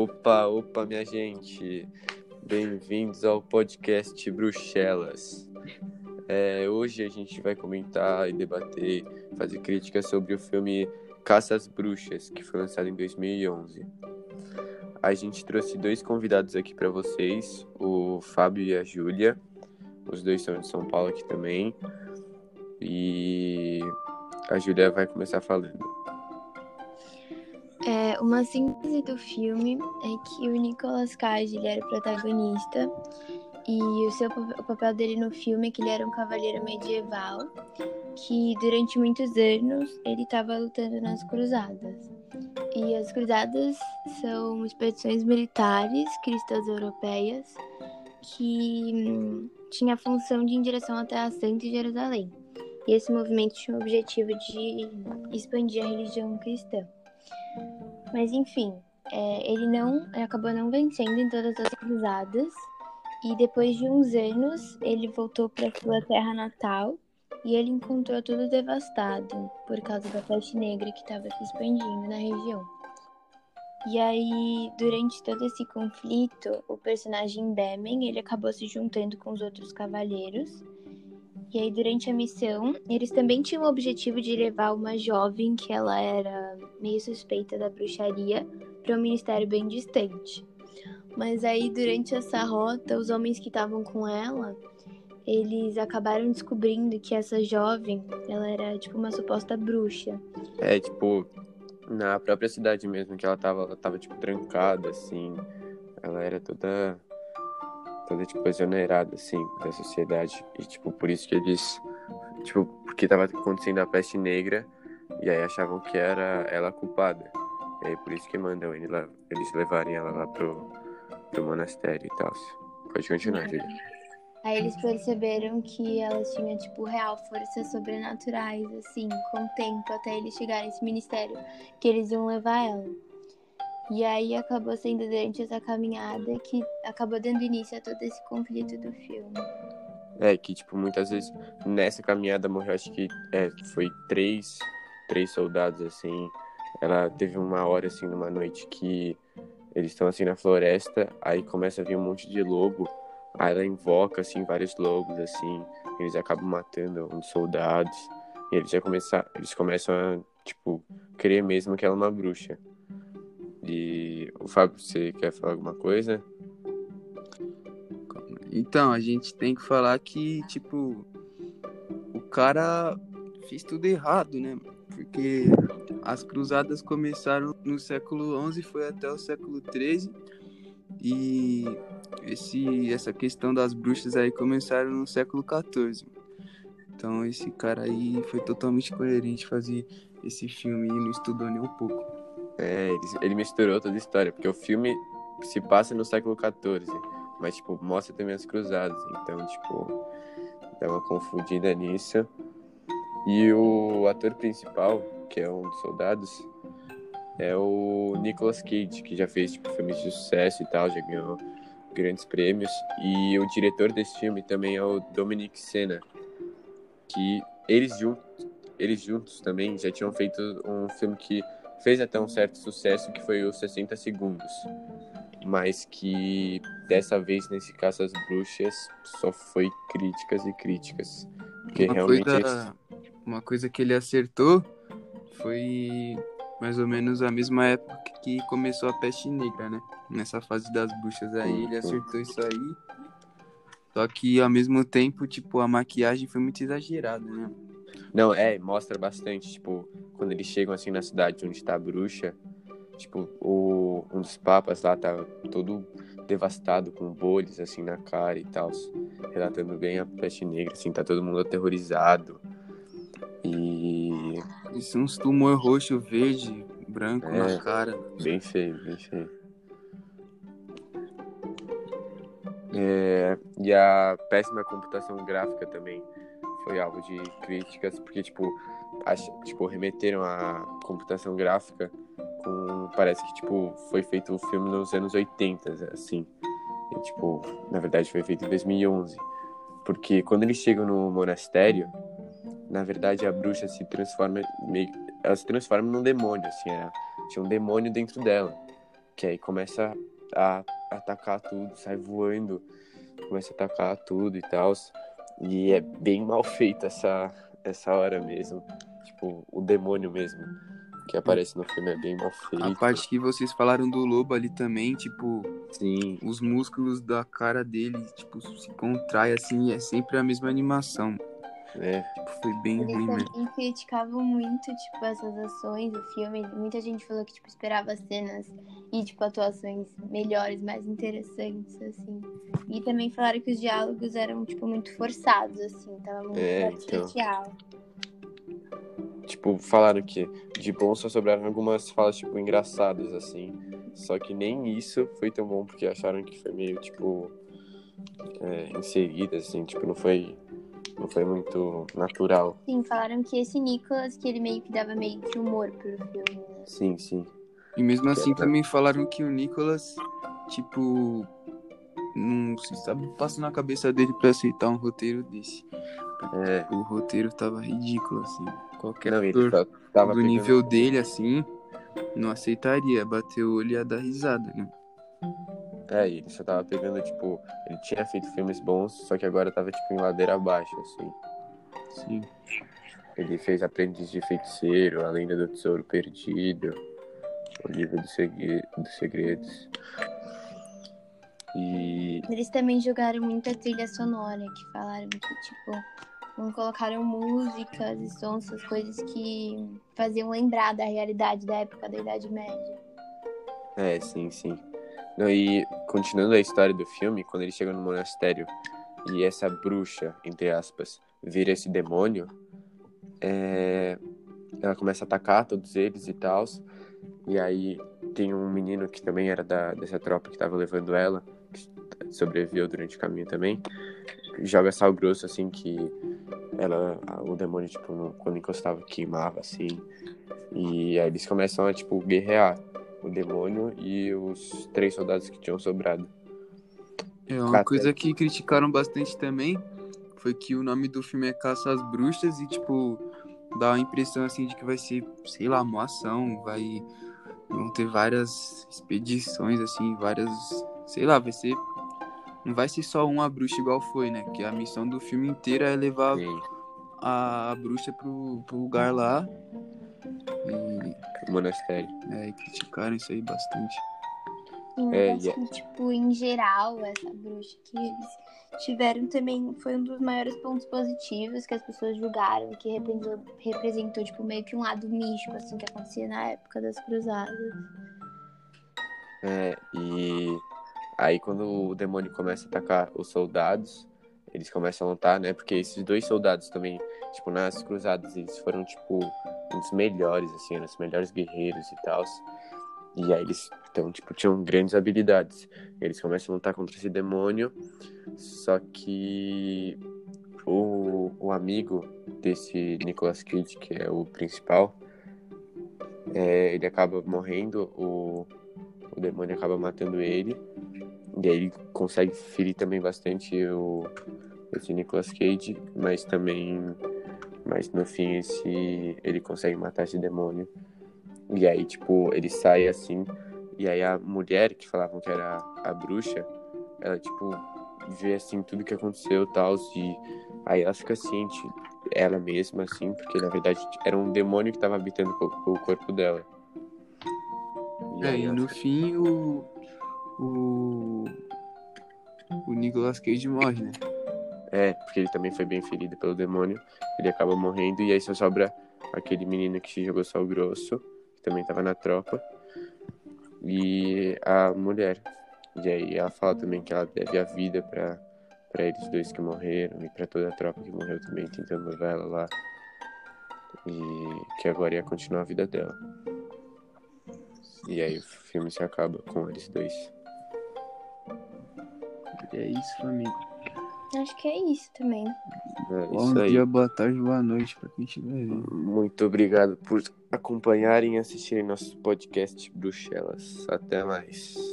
Opa, opa, minha gente. Bem-vindos ao podcast Bruxelas. É, hoje a gente vai comentar e debater, fazer críticas sobre o filme Caça às Bruxas, que foi lançado em 2011. A gente trouxe dois convidados aqui para vocês, o Fábio e a Júlia. Os dois são de São Paulo aqui também. E a Júlia vai começar falando. É, uma síntese do filme é que o Nicolas Cage ele era o protagonista e o, seu, o papel dele no filme é que ele era um cavaleiro medieval que durante muitos anos ele estava lutando nas cruzadas. E as cruzadas são expedições militares cristãs europeias que hum, tinha a função de ir em direção até a Santa Jerusalém. E esse movimento tinha o objetivo de expandir a religião cristã. Mas enfim, é, ele não ele acabou não vencendo em todas as cruzadas. E depois de uns anos, ele voltou para sua terra natal e ele encontrou tudo devastado por causa da peste negra que estava se expandindo na região. E aí, durante todo esse conflito, o personagem Demen, ele acabou se juntando com os outros cavaleiros. E aí, durante a missão, eles também tinham o objetivo de levar uma jovem que ela era meio suspeita da bruxaria para um ministério bem distante. Mas aí, durante essa rota, os homens que estavam com ela, eles acabaram descobrindo que essa jovem, ela era tipo uma suposta bruxa. É, tipo, na própria cidade mesmo, que ela tava, ela tava tipo, trancada, assim. Ela era toda, toda, tipo, exonerada, assim, da sociedade. E, tipo, por isso que eles, tipo, porque tava acontecendo a peste negra, e aí achavam que era ela culpada. E aí por isso que mandam ele lá, eles levarem ela lá pro, pro monastério e tal. Pode continuar, Julia. Aí eles perceberam que elas tinham, tipo, real forças sobrenaturais, assim, com o tempo, até eles chegarem nesse ministério, que eles iam levar ela. E aí acabou sendo durante essa caminhada que acabou dando início a todo esse conflito do filme. É, que, tipo, muitas vezes nessa caminhada morreu, acho que é, foi três, três soldados, assim. Ela teve uma hora, assim, numa noite que eles estão, assim, na floresta, aí começa a vir um monte de lobo Aí ela invoca, assim, vários lobos, assim, eles acabam matando uns soldados, e eles já começam, eles começam a, tipo, crer mesmo que ela é uma bruxa. E o Fábio, você quer falar alguma coisa? Então, a gente tem que falar que, tipo, o cara fez tudo errado, né? Porque as cruzadas começaram no século XI, foi até o século XIII, e esse, essa questão das bruxas aí começaram no século XIV. Então esse cara aí foi totalmente coerente fazer esse filme e não estudou nem um pouco. É, ele, ele misturou toda a história, porque o filme se passa no século XIV, mas, tipo, mostra também as cruzadas. Então, tipo, dá uma confundida nisso. E o ator principal, que é um dos soldados, é o Nicolas Cage, que já fez, tipo, filmes de sucesso e tal, já ganhou grandes prêmios. E o diretor desse filme também é o Dominic Sena, que eles juntos, eles juntos também já tinham feito um filme que fez até um certo sucesso, que foi os 60 Segundos. Mas que dessa vez, nesse Caça às Bruxas, só foi críticas e críticas. Porque uma realmente. Coisa, uma coisa que ele acertou foi mais ou menos a mesma época que começou a peste negra, né? Nessa fase das bruxas aí, ele acertou isso aí. Só que ao mesmo tempo, tipo, a maquiagem foi muito exagerada, né? Não, é, mostra bastante, tipo, quando eles chegam assim na cidade onde tá a bruxa, tipo, o, um dos papas lá tá todo devastado, com bolhas assim na cara e tal, relatando bem a peste negra, assim, tá todo mundo aterrorizado. E. Isso, uns tumor roxo, verde, branco é, na cara. Bem feio, bem feio. É, e a péssima computação gráfica também foi alvo de críticas, porque, tipo, acho, tipo remeteram a computação gráfica com. Parece que, tipo, foi feito o filme nos anos 80, assim. E, tipo, na verdade foi feito em 2011. Porque quando eles chegam no monastério, na verdade a bruxa se transforma meio ela se transforma num demônio assim era, tinha um demônio dentro dela que aí começa a atacar tudo, sai voando, começa a atacar tudo e tal. E é bem mal feito essa, essa hora mesmo. Tipo, o demônio mesmo que aparece no filme é bem mal feito. A parte que vocês falaram do lobo ali também, tipo, Sim, os músculos da cara dele, tipo, se contrai assim, e é sempre a mesma animação. né? Tipo, foi bem Eles ruim mesmo. também criticavam muito, tipo, essas ações do filme. Muita gente falou que, tipo, esperava cenas e, tipo, atuações melhores, mais interessantes, assim. E também falaram que os diálogos eram, tipo, muito forçados, assim. Tava muito É, artificial. Tipo, falaram que de bom só sobraram algumas falas, tipo, engraçadas, assim. Só que nem isso foi tão bom, porque acharam que foi meio, tipo, é, inserida, assim, tipo, não foi, não foi muito natural. Sim, falaram que esse Nicolas, que ele meio que dava meio que humor pro filme, né? Sim, sim. E mesmo assim também falaram que o Nicolas, tipo, não se sabe passa na cabeça dele pra aceitar um roteiro desse. É, O roteiro tava ridículo, assim. Qualquer não, ele ator tava do pegando- nível dele, assim, não aceitaria. Bater o olho e ia dar risada, né? É, ele só tava pegando, tipo, ele tinha feito filmes bons, só que agora tava, tipo, em ladeira abaixo, assim. Sim. Ele fez Aprendiz de Feiticeiro, A Lenda do Tesouro Perdido, O Livro dos, Segre- dos Segredos. E Eles também jogaram muita trilha sonora, que falaram que, tipo, não colocaram músicas e sons, essas coisas que faziam lembrar da realidade da época da Idade Média. É, sim, sim. Não, e continuando a história do filme, quando ele chega no monastério e essa bruxa, entre aspas, vira esse demônio, é, ela começa a atacar todos eles e tal. E aí tem um menino que também era da, dessa tropa que tava levando ela, que sobreviveu durante o caminho também, joga sal grosso assim que ela, o demônio, tipo, quando encostava, queimava assim. E aí eles começam a, tipo, guerrear o demônio e os três soldados que tinham sobrado. É uma Até- coisa que criticaram bastante também foi que o nome do filme é Caça às Bruxas e, tipo, dá a impressão, assim, de que vai ser, sei lá, uma ação, vai... Vão ter várias expedições, assim, várias... Sei lá, vai ser... Não vai ser só uma bruxa igual foi, né? Que a missão do filme inteiro é levar Sim, a, bruxa pro, pro lugar lá. E o monastério. é, criticaram isso aí bastante. Sim, É, e é- que, tipo, em geral, essa bruxa que eles tiveram também foi um dos maiores pontos positivos que as pessoas julgaram, que representou, representou tipo, meio que um lado místico, assim, que acontecia na época das cruzadas. É, e aí quando o demônio começa a atacar os soldados, eles começam a lutar, né? Porque esses dois soldados também, tipo, nas cruzadas, eles foram, tipo, um dos melhores, assim, eram os melhores guerreiros e tal. E aí eles, então, tipo, tinham grandes habilidades. Eles começam a lutar contra esse demônio, só que o, o amigo desse Nicolas Cage, que é o principal, é, ele acaba morrendo, o, o demônio acaba matando ele. E aí ele consegue ferir também bastante o esse Nicolas Cage, mas também mas no fim esse ele consegue matar esse demônio. E aí tipo, ele sai assim, e aí a mulher que falavam que era a bruxa, ela tipo vê assim tudo que aconteceu, tal, e aí ela fica ciente ela mesma assim, porque na verdade era um demônio que estava habitando o, corpo dela. E É, aí e no fica- fim o. O. O Nicolas Cage morre, né? É, porque ele também foi bem ferido pelo demônio. Ele acaba morrendo e aí só sobra aquele menino que jogou sal grosso, que também tava na tropa, e a mulher. E aí ela fala também que ela deve a vida pra, pra eles dois que morreram e pra toda a tropa que morreu também, tentando levar ela lá. E que agora ia continuar a vida dela. E aí o filme se acaba com eles dois. E é isso, família. Acho que é isso também. É Bom isso aí. dia, boa tarde, boa noite pra quem estiver vendo. Muito obrigado por acompanharem e assistirem nosso podcast Bruxelas. Até mais.